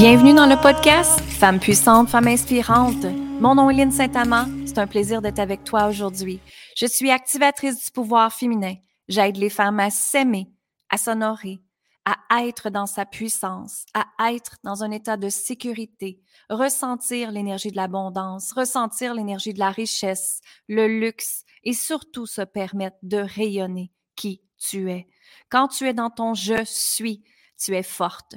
Bienvenue dans le podcast Femmes puissantes, femmes inspirantes. Mon nom est Lynne Saint-Amand. C'est un plaisir d'être avec toi aujourd'hui. Je suis activatrice du pouvoir féminin. J'aide les femmes à s'aimer, à s'honorer, à être dans sa puissance, à être dans un état de sécurité, ressentir l'énergie de l'abondance, ressentir l'énergie de la richesse, le luxe et surtout se permettre de rayonner qui tu es. Quand tu es dans ton je suis, tu es forte,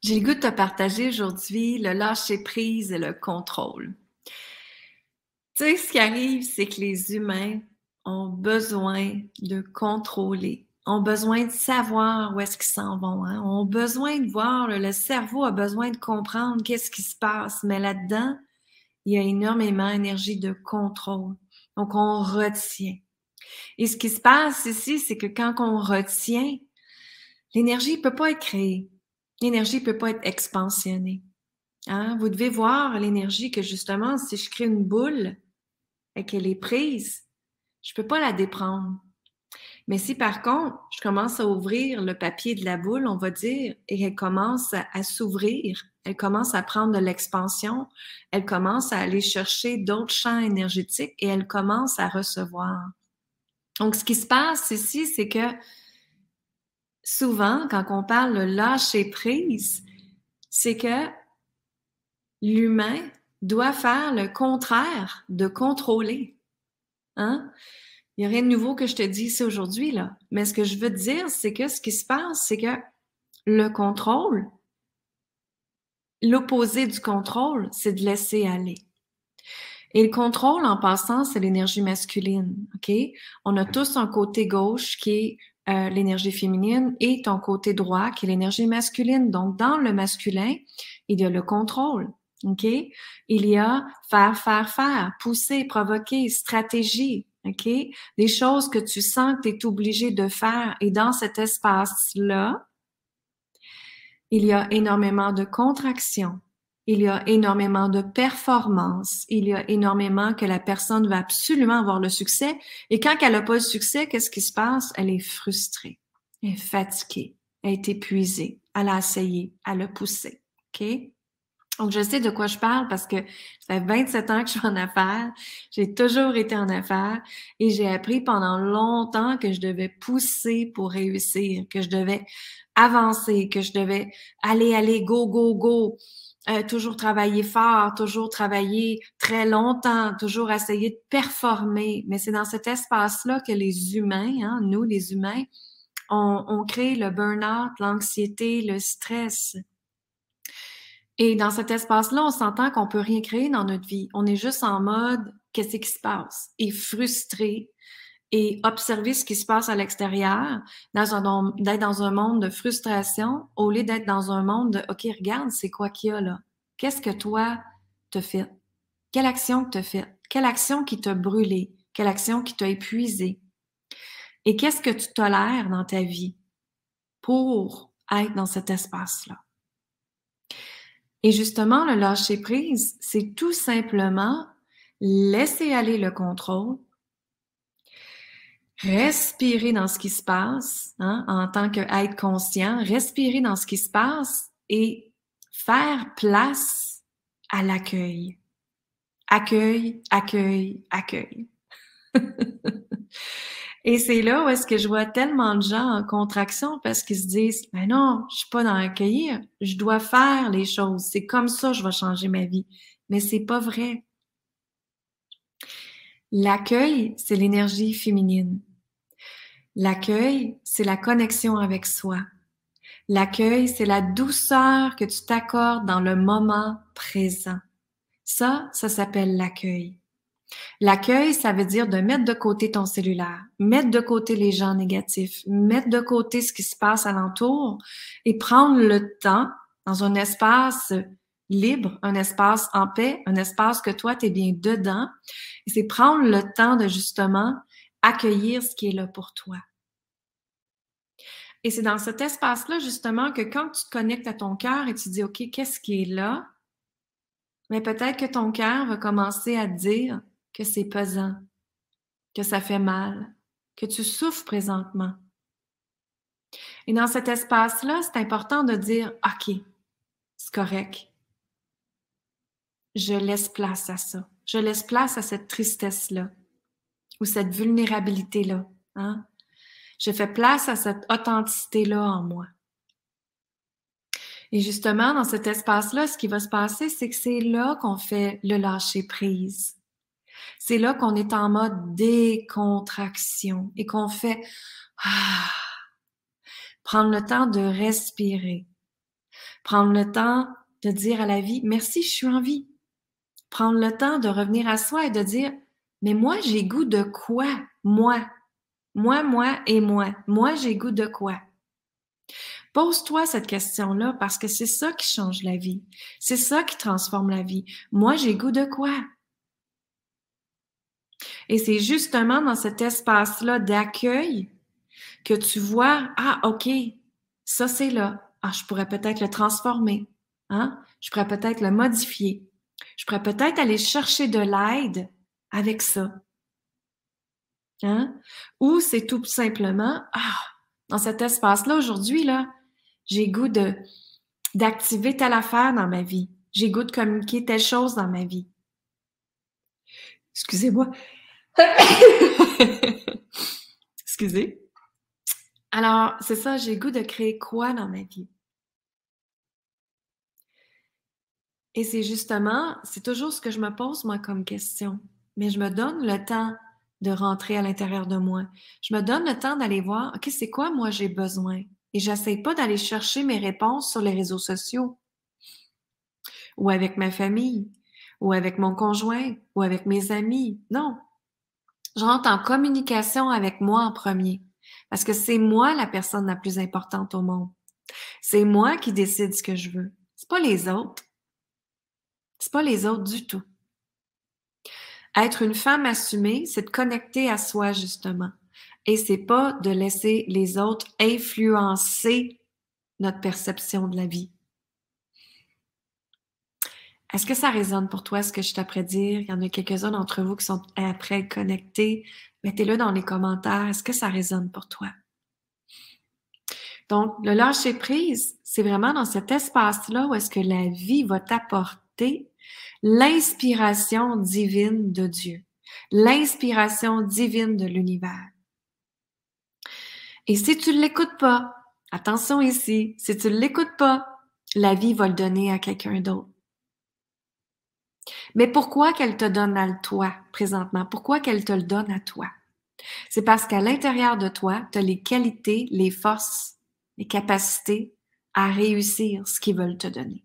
J'ai le goût de te partager aujourd'hui le lâcher prise et le contrôle. Tu sais, ce qui arrive, c'est que les humains ont besoin de contrôler, ont besoin de savoir où est-ce qu'ils s'en vont, hein? ont besoin de voir, le cerveau a besoin de comprendre qu'est-ce qui se passe, mais là-dedans, il y a énormément d'énergie de contrôle. Donc, on retient. Et ce qui se passe ici, c'est que quand on retient, l'énergie ne peut pas être créée. L'énergie ne peut pas être expansionnée. Hein? Vous devez voir l'énergie que justement, si je crée une boule et qu'elle est prise, je ne peux pas la déprendre. Mais si par contre, je commence à ouvrir le papier de la boule, on va dire, et elle commence à, s'ouvrir, elle commence à prendre de l'expansion, elle commence à aller chercher d'autres champs énergétiques et elle commence à recevoir. Donc, ce qui se passe ici, c'est que souvent, quand on parle de lâcher prise, c'est que l'humain doit faire le contraire de contrôler. Hein? Il n'y a rien de nouveau que je te dis ici aujourd'hui, là. Mais ce que je veux te dire, c'est que ce qui se passe, c'est que le contrôle, l'opposé du contrôle, c'est de laisser aller. Et le contrôle, en passant, c'est l'énergie masculine. On a tous un côté gauche qui est euh, l'énergie féminine et ton côté droit qui est l'énergie masculine. Donc, dans le masculin, il y a le contrôle. OK? Il y a faire, faire, faire, pousser, provoquer, stratégie. OK? Des choses que tu sens que tu es obligé de faire. Et dans cet espace-là, il y a énormément de contraction il y a énormément de performance, il y a énormément que la personne va absolument avoir le succès. Et quand elle n'a pas le succès, qu'est-ce qui se passe? Elle est frustrée, elle est fatiguée, elle est épuisée, elle a essayé, elle a poussé. OK? Donc, je sais de quoi je parle parce que ça fait 27 ans que je suis en affaires. J'ai toujours été en affaires et j'ai appris pendant longtemps que je devais pousser pour réussir, que je devais avancer, que je devais aller, aller, go, go, go. Euh, toujours travailler fort, toujours travailler très longtemps, toujours essayer de performer. Mais c'est dans cet espace-là que les humains, hein, nous les humains, on, on crée le burn-out, l'anxiété, le stress. Et dans cet espace-là, on s'entend qu'on peut rien créer dans notre vie. On est juste en mode qu'est-ce qui se passe? Et frustré et observer ce qui se passe à l'extérieur, dans d'être dans un monde de frustration, au lieu d'être dans un monde de OK, regarde, c'est quoi qu'il y a là? Qu'est-ce que toi te fait? Quelle action te fait? Quelle action qui t'a brûlé? Quelle action qui t'a épuisé? Et qu'est-ce que tu tolères dans ta vie pour être dans cet espace-là? Et justement, le lâcher prise, c'est tout simplement laisser aller le contrôle, respirer dans ce qui se passe hein, en tant qu'être conscient, respirer dans ce qui se passe et faire place à l'accueil. Accueil, accueil, accueil. et c'est là où est-ce que je vois tellement de gens en contraction parce qu'ils se disent, mais ben non, je suis pas dans l'accueillir, je dois faire les choses. C'est comme ça que je vais changer ma vie. Mais c'est pas vrai. L'accueil, c'est l'énergie féminine. L'accueil, c'est la connexion avec soi. L'accueil, c'est la douceur que tu t'accordes dans le moment présent. Ça, ça s'appelle l'accueil. L'accueil, ça veut dire de mettre de côté ton cellulaire, mettre de côté les gens négatifs, mettre de côté ce qui se passe alentour et prendre le temps dans un espace libre, un espace en paix, un espace que toi, tu es bien dedans. C'est prendre le temps de justement accueillir ce qui est là pour toi. Et c'est dans cet espace-là, justement, que quand tu te connectes à ton cœur et tu dis, OK, qu'est-ce qui est là? Mais peut-être que ton cœur va commencer à dire que c'est pesant, que ça fait mal, que tu souffres présentement. Et dans cet espace-là, c'est important de dire, OK, c'est correct. Je laisse place à ça. Je laisse place à cette tristesse-là ou cette vulnérabilité-là. Hein? Je fais place à cette authenticité-là en moi. Et justement, dans cet espace-là, ce qui va se passer, c'est que c'est là qu'on fait le lâcher prise. C'est là qu'on est en mode décontraction et qu'on fait ah, prendre le temps de respirer, prendre le temps de dire à la vie merci, je suis en vie. Prendre le temps de revenir à soi et de dire mais moi j'ai goût de quoi Moi, moi, moi et moi. Moi j'ai goût de quoi? Pose-toi cette question-là parce que c'est ça qui change la vie. C'est ça qui transforme la vie. Moi, j'ai goût de quoi? Et c'est justement dans cet espace-là d'accueil que tu vois, ah, OK, ça c'est là. Ah, je pourrais peut-être le transformer. Hein? Je pourrais peut-être le modifier. Je pourrais peut-être aller chercher de l'aide avec ça. Hein? Ou c'est tout simplement, ah, dans cet espace-là aujourd'hui, j'ai goût de d'activer telle affaire dans ma vie. J'ai goût de communiquer telle chose dans ma vie. Excusez-moi. Excusez. Alors, c'est ça, j'ai goût de créer quoi dans ma vie? Et c'est justement, c'est toujours ce que je me pose, moi, comme question. Mais je me donne le temps de rentrer à l'intérieur de moi. Je me donne le temps d'aller voir, OK, c'est quoi moi j'ai besoin? Et j'essaie pas d'aller chercher mes réponses sur les réseaux sociaux ou avec ma famille ou avec mon conjoint ou avec mes amis. Non. Je rentre en communication avec moi en premier parce que c'est moi la personne la plus importante au monde. C'est moi qui décide ce que je veux. C'est pas les autres. C'est pas les autres du tout. Être une femme assumée, c'est de connecter à soi justement. Et c'est pas de laisser les autres influencer notre perception de la vie. Est-ce que ça résonne pour toi ce que je t'apprends dire? Il y en a quelques-uns d'entre vous qui sont après connectés. Mettez-le dans les commentaires. Est-ce que ça résonne pour toi? Donc, le lâcher prise, c'est vraiment dans cet espace-là où est-ce que la vie va t'apporter l'inspiration divine de Dieu, l'inspiration divine de l'univers. Et si tu ne l'écoutes pas, attention ici, si tu ne l'écoutes pas, la vie va le donner à quelqu'un d'autre. Mais pourquoi qu'elle te donne à toi présentement? Pourquoi qu'elle te le donne à toi? C'est parce qu'à l'intérieur de toi, tu as les qualités, les forces, les capacités à réussir ce qu'ils veulent te donner.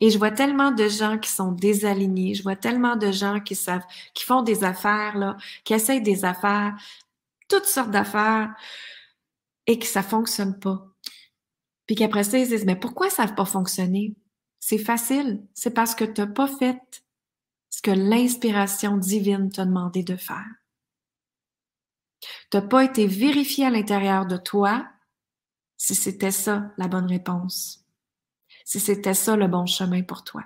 Et je vois tellement de gens qui sont désalignés, je vois tellement de gens qui savent, qui font des affaires, là, qui essayent des affaires toutes sortes d'affaires et que ça fonctionne pas. Puis qu'après ça, ils disent, mais pourquoi ça n'a pas fonctionné? C'est facile. C'est parce que tu n'as pas fait ce que l'inspiration divine t'a demandé de faire. Tu n'as pas été vérifié à l'intérieur de toi si c'était ça la bonne réponse, si c'était ça le bon chemin pour toi.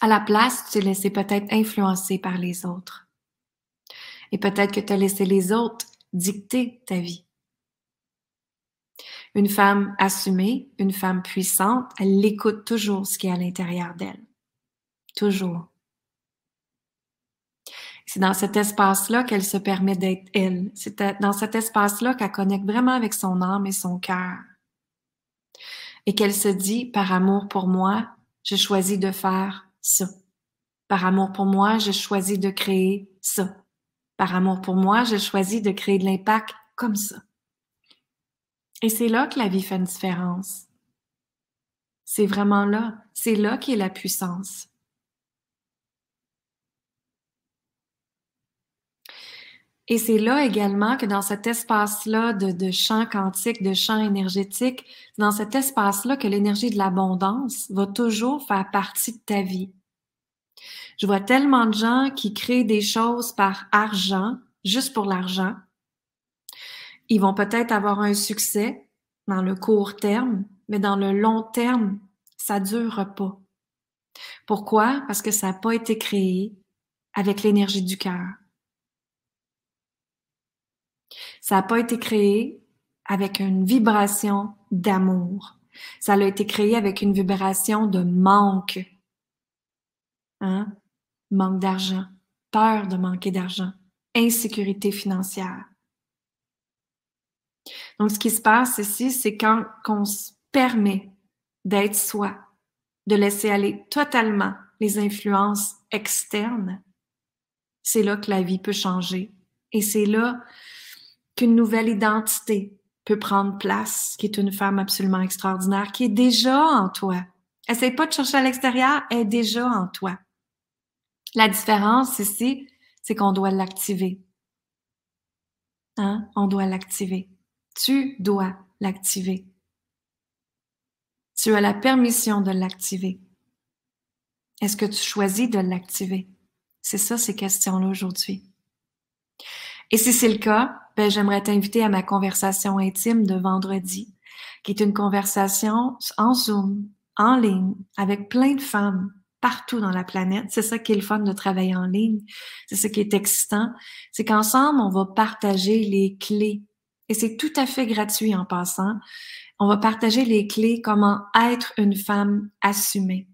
À la place, tu t'es laissé peut-être influencer par les autres. Et peut-être que tu as laissé les autres dicter ta vie. Une femme assumée, une femme puissante, elle écoute toujours ce qui est à l'intérieur d'elle. Toujours. C'est dans cet espace-là qu'elle se permet d'être elle. C'est dans cet espace-là qu'elle connecte vraiment avec son âme et son cœur. Et qu'elle se dit, par amour pour moi, je choisis de faire ça. Par amour pour moi, je choisis de créer ça. Par amour pour moi, j'ai choisi de créer de l'impact comme ça. Et c'est là que la vie fait une différence. C'est vraiment là. C'est là qu'est la puissance. Et c'est là également que dans cet espace-là de, de champ quantique, de champ énergétique, dans cet espace-là que l'énergie de l'abondance va toujours faire partie de ta vie. Je vois tellement de gens qui créent des choses par argent, juste pour l'argent. Ils vont peut-être avoir un succès dans le court terme, mais dans le long terme, ça dure pas. Pourquoi? Parce que ça n'a pas été créé avec l'énergie du cœur. Ça n'a pas été créé avec une vibration d'amour. Ça a été créé avec une vibration de manque. Hein? Manque d'argent, peur de manquer d'argent, insécurité financière. Donc, ce qui se passe ici, c'est quand on se permet d'être soi, de laisser aller totalement les influences externes, c'est là que la vie peut changer. Et c'est là qu'une nouvelle identité peut prendre place, qui est une femme absolument extraordinaire, qui est déjà en toi. Essaye pas de chercher à l'extérieur, elle est déjà en toi. La différence ici, c'est qu'on doit l'activer. Hein? On doit l'activer. Tu dois l'activer. Tu as la permission de l'activer. Est-ce que tu choisis de l'activer? C'est ça ces questions-là aujourd'hui. Et si c'est le cas, ben, j'aimerais t'inviter à ma conversation intime de vendredi, qui est une conversation en Zoom, en ligne, avec plein de femmes partout dans la planète. C'est ça qui est le fun de travailler en ligne. C'est ce qui est excitant. C'est qu'ensemble, on va partager les clés. Et c'est tout à fait gratuit en passant. On va partager les clés comment être une femme assumée.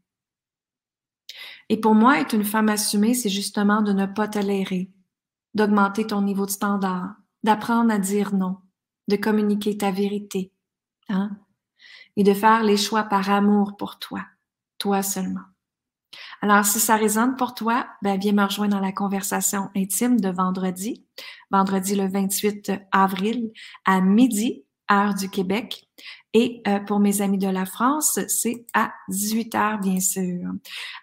Et pour moi, être une femme assumée, c'est justement de ne pas tolérer, d'augmenter ton niveau de standard, d'apprendre à dire non, de communiquer ta vérité, hein, et de faire les choix par amour pour toi, toi seulement. Alors, si ça résonne pour toi, ben, viens me rejoindre dans la conversation intime de vendredi, vendredi le 28 avril à midi, heure du Québec. Et euh, pour mes amis de la France, c'est à 18 heures, bien sûr.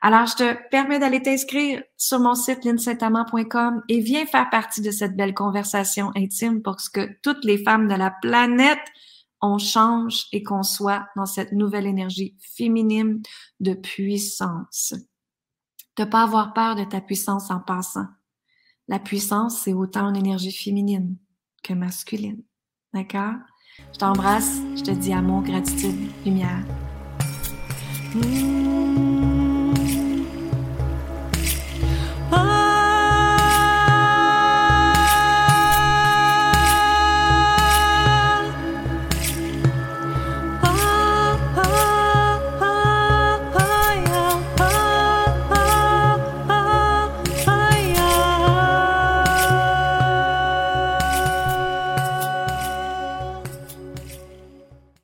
Alors, je te permets d'aller t'inscrire sur mon site linsaintamant.com et viens faire partie de cette belle conversation intime pour que toutes les femmes de la planète on change et qu'on soit dans cette nouvelle énergie féminine de puissance. De pas avoir peur de ta puissance en passant. La puissance, c'est autant une énergie féminine que masculine. D'accord? Je t'embrasse, je te dis amour, gratitude, lumière. Mmh.